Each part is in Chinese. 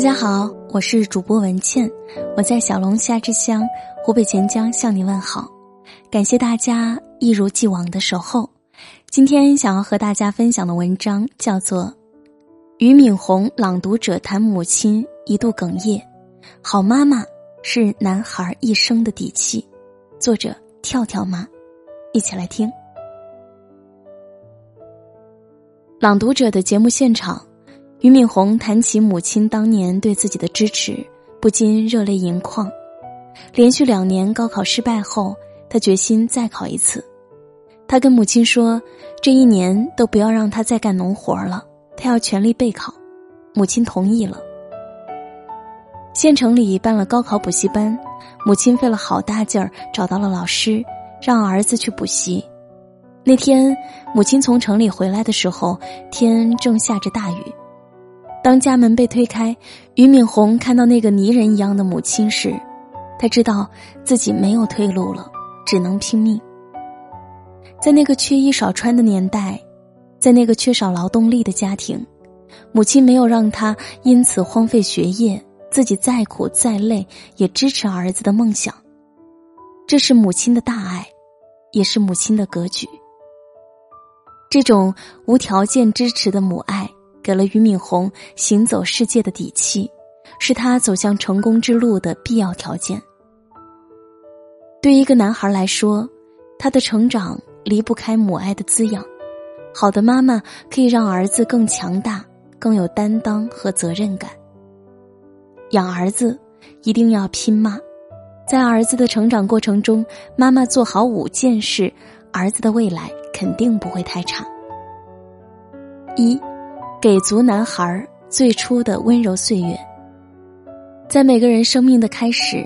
大家好，我是主播文倩，我在小龙虾之乡湖北潜江向你问好，感谢大家一如既往的守候。今天想要和大家分享的文章叫做《俞敏洪朗读者谈母亲一度哽咽，好妈妈是男孩一生的底气》，作者跳跳妈，一起来听。朗读者的节目现场。俞敏洪谈起母亲当年对自己的支持，不禁热泪盈眶。连续两年高考失败后，他决心再考一次。他跟母亲说：“这一年都不要让他再干农活了，他要全力备考。”母亲同意了。县城里办了高考补习班，母亲费了好大劲儿找到了老师，让儿子去补习。那天，母亲从城里回来的时候，天正下着大雨。当家门被推开，俞敏洪看到那个泥人一样的母亲时，他知道自己没有退路了，只能拼命。在那个缺衣少穿的年代，在那个缺少劳动力的家庭，母亲没有让他因此荒废学业，自己再苦再累也支持儿子的梦想。这是母亲的大爱，也是母亲的格局。这种无条件支持的母爱。给了俞敏洪行走世界的底气，是他走向成功之路的必要条件。对一个男孩来说，他的成长离不开母爱的滋养。好的妈妈可以让儿子更强大、更有担当和责任感。养儿子一定要拼妈，在儿子的成长过程中，妈妈做好五件事，儿子的未来肯定不会太差。一。给足男孩最初的温柔岁月，在每个人生命的开始，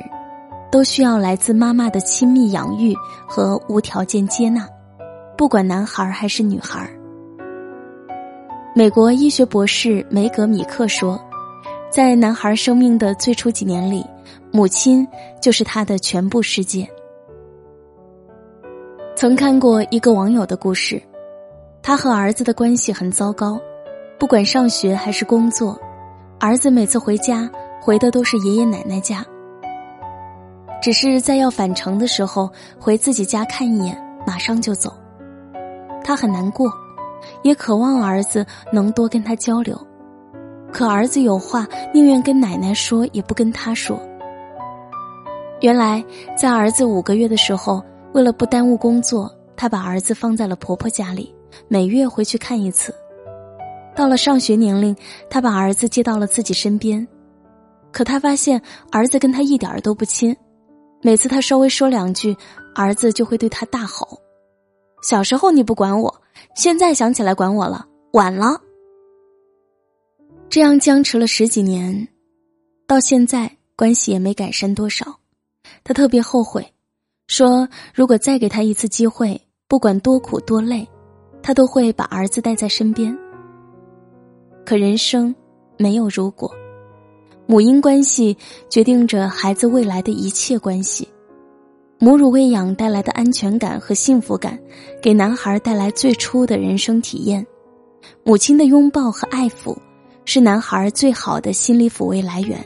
都需要来自妈妈的亲密养育和无条件接纳，不管男孩还是女孩。美国医学博士梅格米克说，在男孩生命的最初几年里，母亲就是他的全部世界。曾看过一个网友的故事，他和儿子的关系很糟糕。不管上学还是工作，儿子每次回家回的都是爷爷奶奶家。只是在要返程的时候回自己家看一眼，马上就走。他很难过，也渴望儿子能多跟他交流，可儿子有话宁愿跟奶奶说，也不跟他说。原来在儿子五个月的时候，为了不耽误工作，他把儿子放在了婆婆家里，每月回去看一次。到了上学年龄，他把儿子接到了自己身边，可他发现儿子跟他一点儿都不亲。每次他稍微说两句，儿子就会对他大吼：“小时候你不管我，现在想起来管我了，晚了。”这样僵持了十几年，到现在关系也没改善多少。他特别后悔，说如果再给他一次机会，不管多苦多累，他都会把儿子带在身边。可人生没有如果，母婴关系决定着孩子未来的一切关系。母乳喂养带来的安全感和幸福感，给男孩带来最初的人生体验。母亲的拥抱和爱抚，是男孩最好的心理抚慰来源。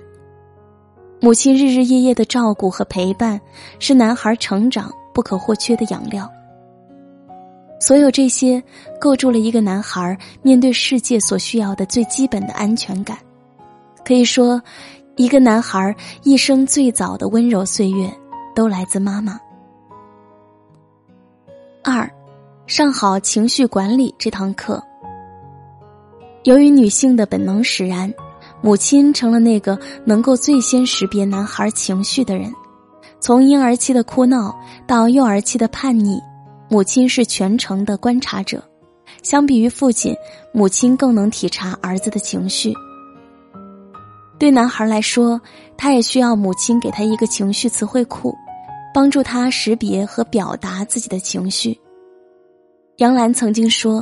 母亲日日夜夜的照顾和陪伴，是男孩成长不可或缺的养料。所有这些构筑了一个男孩面对世界所需要的最基本的安全感。可以说，一个男孩一生最早的温柔岁月都来自妈妈。二，上好情绪管理这堂课。由于女性的本能使然，母亲成了那个能够最先识别男孩情绪的人。从婴儿期的哭闹到幼儿期的叛逆。母亲是全程的观察者，相比于父亲，母亲更能体察儿子的情绪。对男孩来说，他也需要母亲给他一个情绪词汇库，帮助他识别和表达自己的情绪。杨澜曾经说：“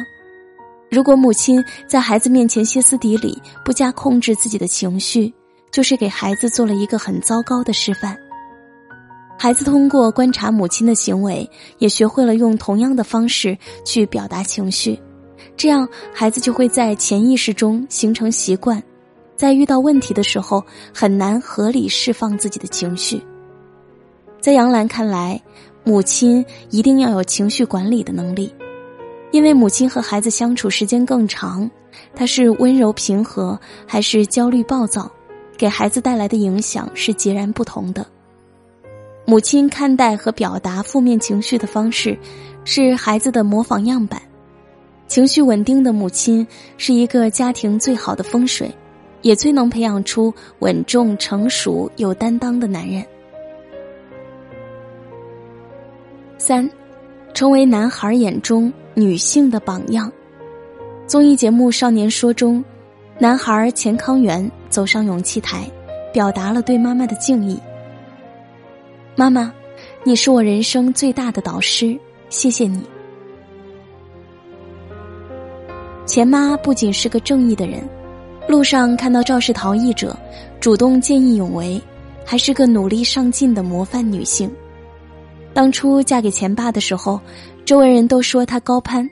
如果母亲在孩子面前歇斯底里，不加控制自己的情绪，就是给孩子做了一个很糟糕的示范。”孩子通过观察母亲的行为，也学会了用同样的方式去表达情绪，这样孩子就会在潜意识中形成习惯，在遇到问题的时候很难合理释放自己的情绪。在杨澜看来，母亲一定要有情绪管理的能力，因为母亲和孩子相处时间更长，她是温柔平和还是焦虑暴躁，给孩子带来的影响是截然不同的。母亲看待和表达负面情绪的方式，是孩子的模仿样板。情绪稳定的母亲是一个家庭最好的风水，也最能培养出稳重、成熟、有担当的男人。三，成为男孩眼中女性的榜样。综艺节目《少年说》中，男孩钱康元走上勇气台，表达了对妈妈的敬意。妈妈，你是我人生最大的导师，谢谢你。钱妈不仅是个正义的人，路上看到肇事逃逸者，主动见义勇为，还是个努力上进的模范女性。当初嫁给钱爸的时候，周围人都说她高攀，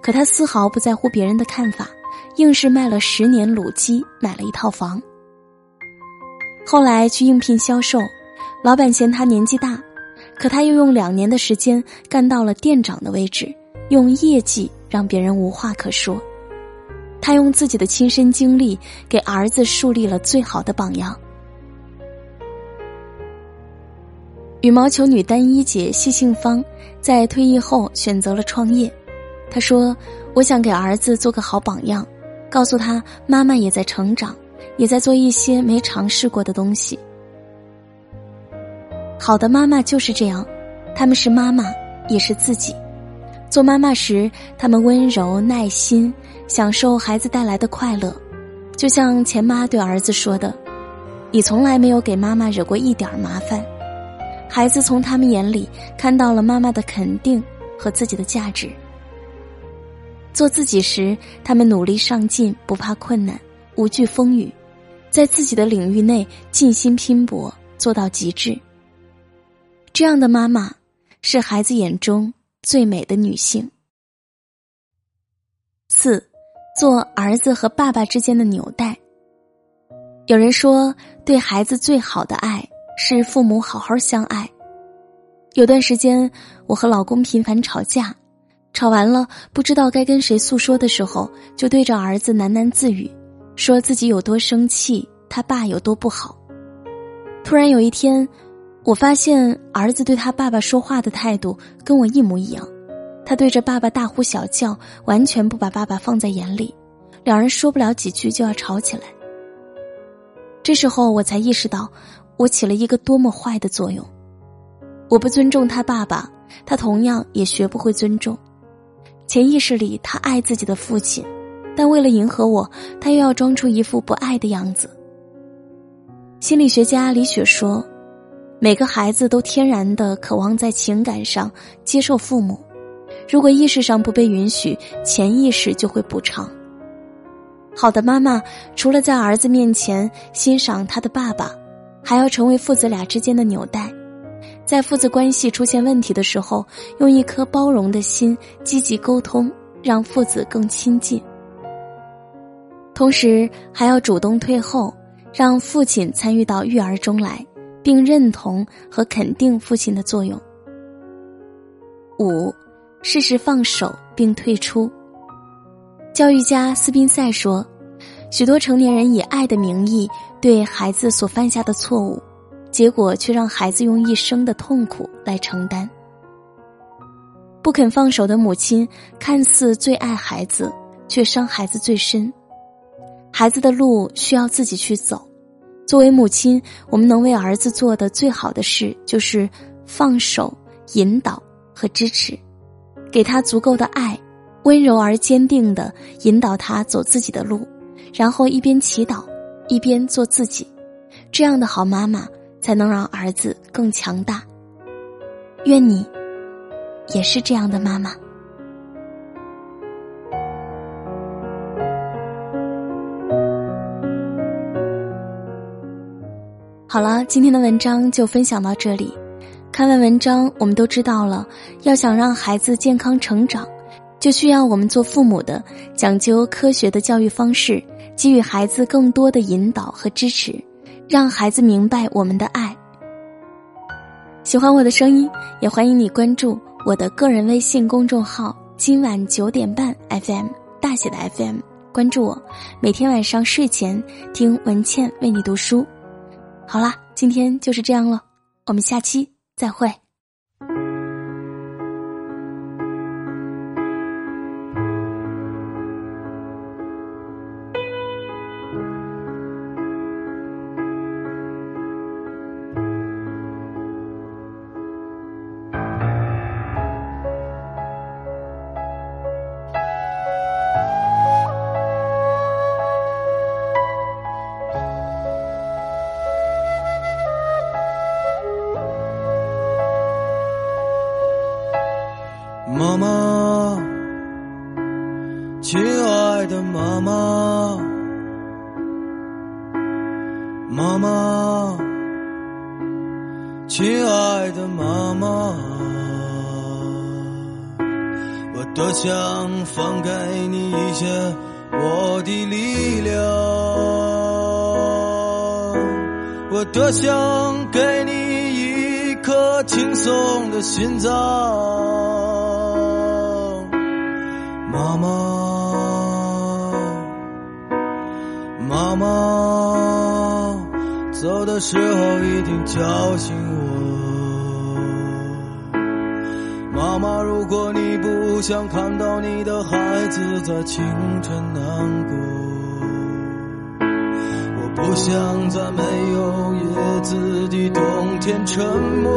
可她丝毫不在乎别人的看法，硬是卖了十年卤鸡买了一套房。后来去应聘销售，老板嫌他年纪大，可他又用两年的时间干到了店长的位置，用业绩让别人无话可说。他用自己的亲身经历给儿子树立了最好的榜样。羽毛球女单一姐谢杏芳在退役后选择了创业。她说：“我想给儿子做个好榜样，告诉他妈妈也在成长，也在做一些没尝试过的东西。好的妈妈就是这样，他们是妈妈，也是自己。做妈妈时，他们温柔耐心，享受孩子带来的快乐。就像钱妈对儿子说的：‘你从来没有给妈妈惹过一点麻烦。’”孩子从他们眼里看到了妈妈的肯定和自己的价值。做自己时，他们努力上进，不怕困难，无惧风雨，在自己的领域内尽心拼搏，做到极致。这样的妈妈是孩子眼中最美的女性。四，做儿子和爸爸之间的纽带。有人说，对孩子最好的爱。是父母好好相爱。有段时间，我和老公频繁吵架，吵完了不知道该跟谁诉说的时候，就对着儿子喃喃自语，说自己有多生气，他爸有多不好。突然有一天，我发现儿子对他爸爸说话的态度跟我一模一样，他对着爸爸大呼小叫，完全不把爸爸放在眼里，两人说不了几句就要吵起来。这时候我才意识到。我起了一个多么坏的作用！我不尊重他爸爸，他同样也学不会尊重。潜意识里，他爱自己的父亲，但为了迎合我，他又要装出一副不爱的样子。心理学家李雪说：“每个孩子都天然的渴望在情感上接受父母，如果意识上不被允许，潜意识就会补偿。好的妈妈，除了在儿子面前欣赏他的爸爸。”还要成为父子俩之间的纽带，在父子关系出现问题的时候，用一颗包容的心积极沟通，让父子更亲近。同时，还要主动退后，让父亲参与到育儿中来，并认同和肯定父亲的作用。五，适时放手并退出。教育家斯宾塞说。许多成年人以爱的名义对孩子所犯下的错误，结果却让孩子用一生的痛苦来承担。不肯放手的母亲，看似最爱孩子，却伤孩子最深。孩子的路需要自己去走。作为母亲，我们能为儿子做的最好的事，就是放手、引导和支持，给他足够的爱，温柔而坚定的引导他走自己的路。然后一边祈祷，一边做自己，这样的好妈妈才能让儿子更强大。愿你也是这样的妈妈。好了，今天的文章就分享到这里。看完文章，我们都知道了，要想让孩子健康成长，就需要我们做父母的讲究科学的教育方式。给予孩子更多的引导和支持，让孩子明白我们的爱。喜欢我的声音，也欢迎你关注我的个人微信公众号“今晚九点半 FM” 大写的 FM，关注我，每天晚上睡前听文倩为你读书。好啦，今天就是这样了，我们下期再会。亲爱的妈妈，我多想放给你一些我的力量，我多想给你一颗轻松的心脏。妈妈，走的时候一定叫醒我。妈妈，如果你不想看到你的孩子在清晨难过，我不想在没有叶子的冬天沉默。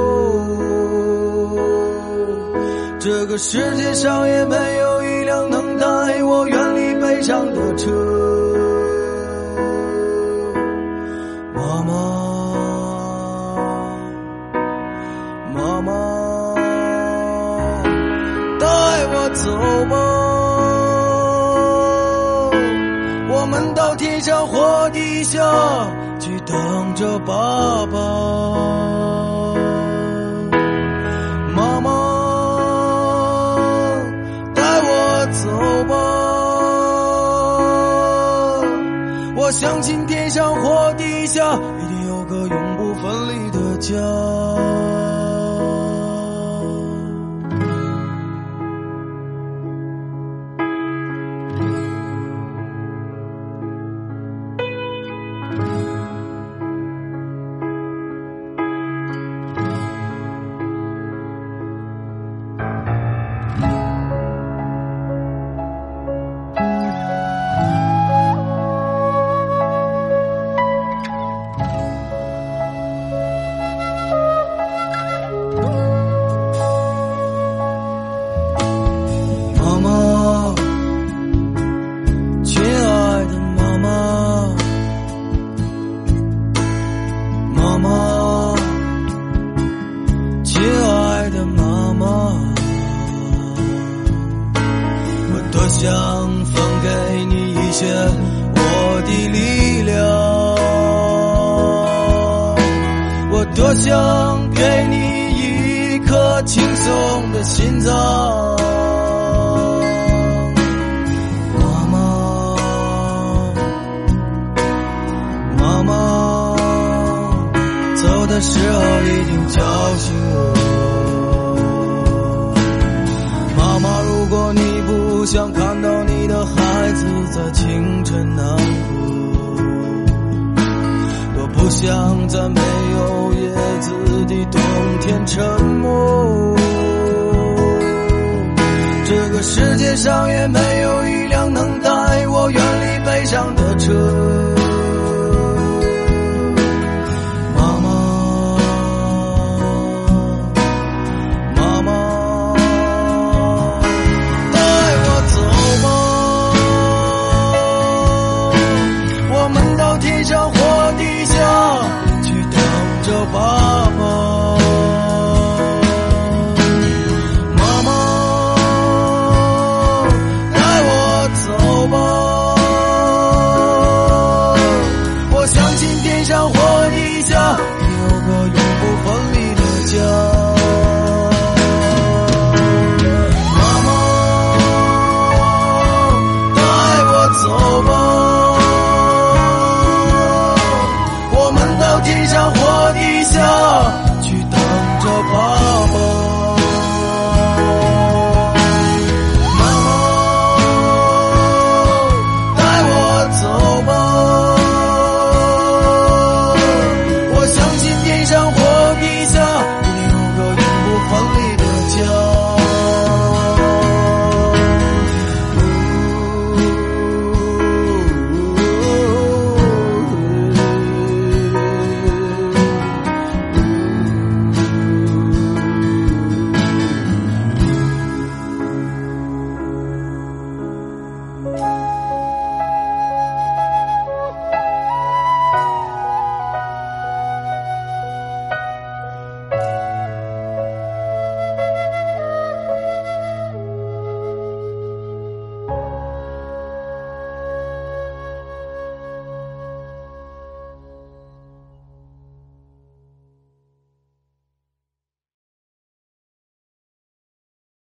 这个世界上也没有一辆能带我远离悲伤的车，妈妈，妈妈，带我走吧，我们到天上或地下去等着爸爸。相信天上或地下，一定有个永不分离的家。轻松的心脏，妈妈，妈妈，走的时候一定叫醒我，妈妈，如果你不想看到你的孩子。在清晨难过，我不想在没有子的冬天沉默。这个世界上也没有一辆能